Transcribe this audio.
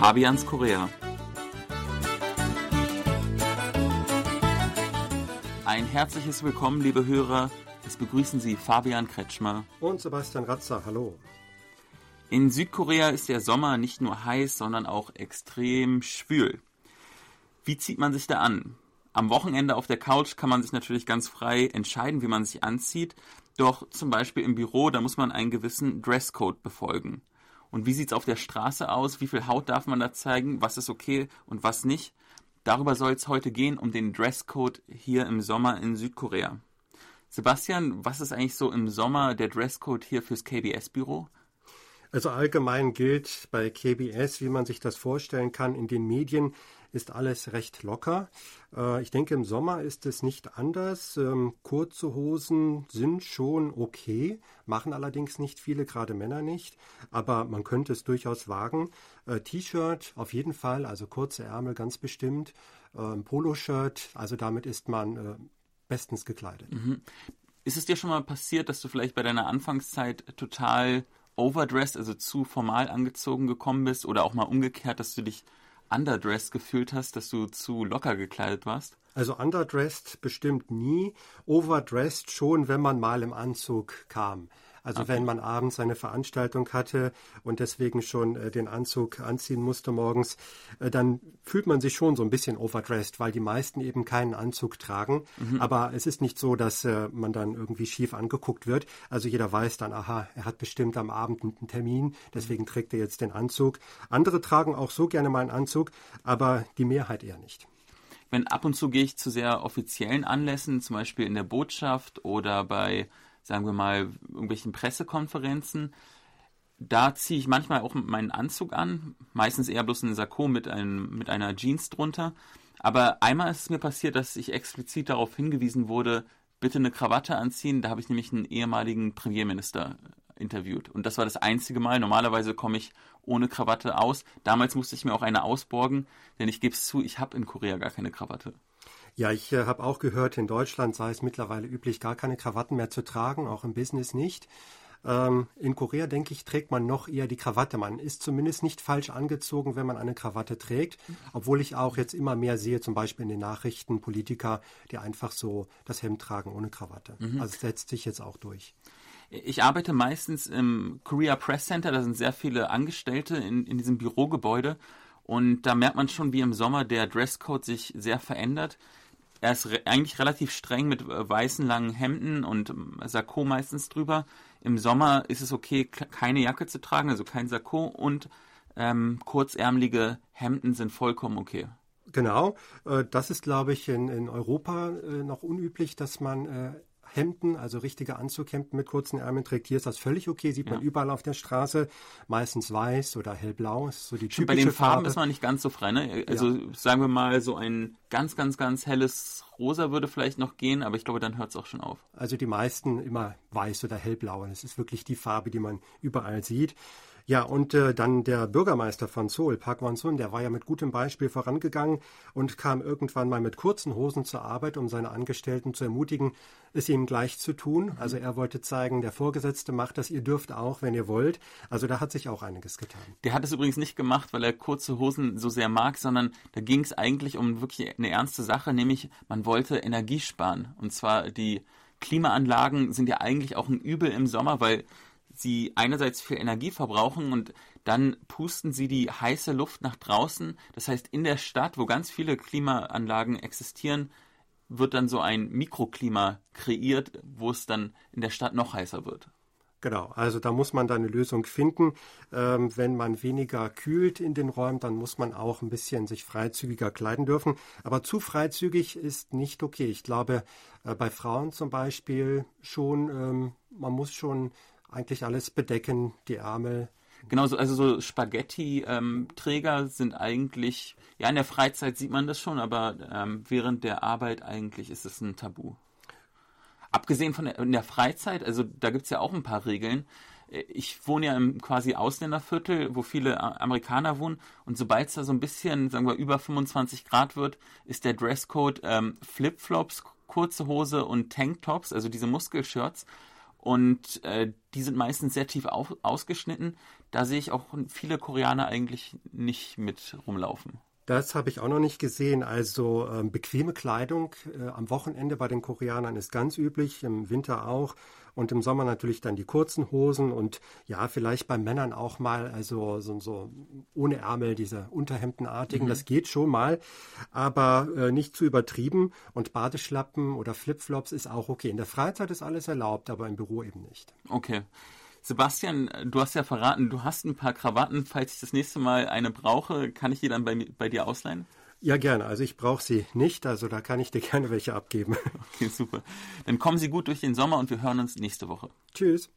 Fabians Korea. Ein herzliches Willkommen, liebe Hörer. Es begrüßen Sie Fabian Kretschmer und Sebastian Ratzer. Hallo. In Südkorea ist der Sommer nicht nur heiß, sondern auch extrem schwül. Wie zieht man sich da an? Am Wochenende auf der Couch kann man sich natürlich ganz frei entscheiden, wie man sich anzieht. Doch zum Beispiel im Büro, da muss man einen gewissen Dresscode befolgen. Und wie sieht es auf der Straße aus? Wie viel Haut darf man da zeigen? Was ist okay und was nicht? Darüber soll es heute gehen, um den Dresscode hier im Sommer in Südkorea. Sebastian, was ist eigentlich so im Sommer der Dresscode hier fürs KBS-Büro? Also allgemein gilt bei KBS, wie man sich das vorstellen kann, in den Medien ist alles recht locker. Äh, ich denke, im Sommer ist es nicht anders. Ähm, kurze Hosen sind schon okay, machen allerdings nicht viele, gerade Männer nicht. Aber man könnte es durchaus wagen. Äh, T-Shirt auf jeden Fall, also kurze Ärmel ganz bestimmt. Ähm, Poloshirt, also damit ist man äh, bestens gekleidet. Mhm. Ist es dir schon mal passiert, dass du vielleicht bei deiner Anfangszeit total overdressed, also zu formal angezogen gekommen bist oder auch mal umgekehrt, dass du dich underdressed gefühlt hast, dass du zu locker gekleidet warst? Also underdressed bestimmt nie, overdressed schon, wenn man mal im Anzug kam. Also okay. wenn man abends eine Veranstaltung hatte und deswegen schon äh, den Anzug anziehen musste morgens, äh, dann fühlt man sich schon so ein bisschen overdressed, weil die meisten eben keinen Anzug tragen. Mhm. Aber es ist nicht so, dass äh, man dann irgendwie schief angeguckt wird. Also jeder weiß dann, aha, er hat bestimmt am Abend einen Termin, deswegen trägt er jetzt den Anzug. Andere tragen auch so gerne mal einen Anzug, aber die Mehrheit eher nicht wenn ab und zu gehe ich zu sehr offiziellen Anlässen, zum Beispiel in der Botschaft oder bei sagen wir mal, irgendwelchen Pressekonferenzen. Da ziehe ich manchmal auch meinen Anzug an, meistens eher bloß einen Sakko mit, einem, mit einer Jeans drunter. Aber einmal ist es mir passiert, dass ich explizit darauf hingewiesen wurde, bitte eine Krawatte anziehen. Da habe ich nämlich einen ehemaligen Premierminister interviewt. Und das war das einzige Mal. Normalerweise komme ich ohne Krawatte aus. Damals musste ich mir auch eine ausborgen, denn ich gebe es zu, ich habe in Korea gar keine Krawatte. Ja, ich äh, habe auch gehört, in Deutschland sei es mittlerweile üblich, gar keine Krawatten mehr zu tragen, auch im Business nicht. Ähm, in Korea, denke ich, trägt man noch eher die Krawatte. Man ist zumindest nicht falsch angezogen, wenn man eine Krawatte trägt, obwohl ich auch jetzt immer mehr sehe, zum Beispiel in den Nachrichten, Politiker, die einfach so das Hemd tragen ohne Krawatte. Mhm. Also es setzt sich jetzt auch durch. Ich arbeite meistens im Korea Press Center, da sind sehr viele Angestellte in, in diesem Bürogebäude und da merkt man schon, wie im Sommer der Dresscode sich sehr verändert er ist re eigentlich relativ streng mit äh, weißen langen Hemden und ähm, Sakko meistens drüber. Im Sommer ist es okay, keine Jacke zu tragen, also kein Sakko und ähm, kurzärmelige Hemden sind vollkommen okay. Genau, äh, das ist, glaube ich, in, in Europa äh, noch unüblich, dass man Hemden, also richtige Anzughemden mit kurzen Ärmeln trägt. Hier ist das völlig okay, sieht ja. man überall auf der Straße. Meistens weiß oder hellblau, ist so die typische Bei den Farben Farbe. ist man nicht ganz so frei, ne? Also ja. sagen wir mal, so ein ganz, ganz, ganz helles Rosa würde vielleicht noch gehen, aber ich glaube, dann hört es auch schon auf. Also die meisten immer weiß oder hellblau. Und es ist wirklich die Farbe, die man überall sieht. Ja, und äh, dann der Bürgermeister von Seoul, Park Won-sun, der war ja mit gutem Beispiel vorangegangen und kam irgendwann mal mit kurzen Hosen zur Arbeit, um seine Angestellten zu ermutigen, es ihm gleich zu tun. Also er wollte zeigen, der Vorgesetzte macht das, ihr dürft auch, wenn ihr wollt. Also da hat sich auch einiges getan. Der hat es übrigens nicht gemacht, weil er kurze Hosen so sehr mag, sondern da ging es eigentlich um wirklich eine ernste Sache, nämlich man wollte Energie sparen. Und zwar die Klimaanlagen sind ja eigentlich auch ein Übel im Sommer, weil sie einerseits viel Energie verbrauchen und dann pusten sie die heiße Luft nach draußen. Das heißt, in der Stadt, wo ganz viele Klimaanlagen existieren, wird dann so ein Mikroklima kreiert, wo es dann in der Stadt noch heißer wird. Genau, also da muss man dann eine Lösung finden. Ähm, wenn man weniger kühlt in den Räumen, dann muss man auch ein bisschen sich freizügiger kleiden dürfen. Aber zu freizügig ist nicht okay. Ich glaube, äh, bei Frauen zum Beispiel schon, ähm, man muss schon eigentlich alles bedecken, die Ärmel. Genau, so, also so Spaghetti-Träger ähm, sind eigentlich, ja, in der Freizeit sieht man das schon, aber ähm, während der Arbeit eigentlich ist es ein Tabu. Abgesehen von der, in der Freizeit, also da gibt es ja auch ein paar Regeln. Ich wohne ja im quasi Ausländerviertel, wo viele Amerikaner wohnen. Und sobald es da so ein bisschen, sagen wir, über 25 Grad wird, ist der Dresscode ähm, Flipflops, kurze Hose und Tanktops, also diese Muskelshirts. Und äh, die sind meistens sehr tief auf, ausgeschnitten. Da sehe ich auch viele Koreaner eigentlich nicht mit rumlaufen. Das habe ich auch noch nicht gesehen. Also ähm, bequeme Kleidung äh, am Wochenende bei den Koreanern ist ganz üblich, im Winter auch und im Sommer natürlich dann die kurzen Hosen und ja, vielleicht bei Männern auch mal, also so, so ohne Ärmel, diese Unterhemdenartigen, mhm. das geht schon mal, aber äh, nicht zu übertrieben und Badeschlappen oder Flipflops ist auch okay. In der Freizeit ist alles erlaubt, aber im Büro eben nicht. Okay. Sebastian, du hast ja verraten, du hast ein paar Krawatten. Falls ich das nächste Mal eine brauche, kann ich die dann bei, bei dir ausleihen? Ja, gerne. Also ich brauche sie nicht, also da kann ich dir gerne welche abgeben. Okay, super. Dann kommen Sie gut durch den Sommer und wir hören uns nächste Woche. Tschüss.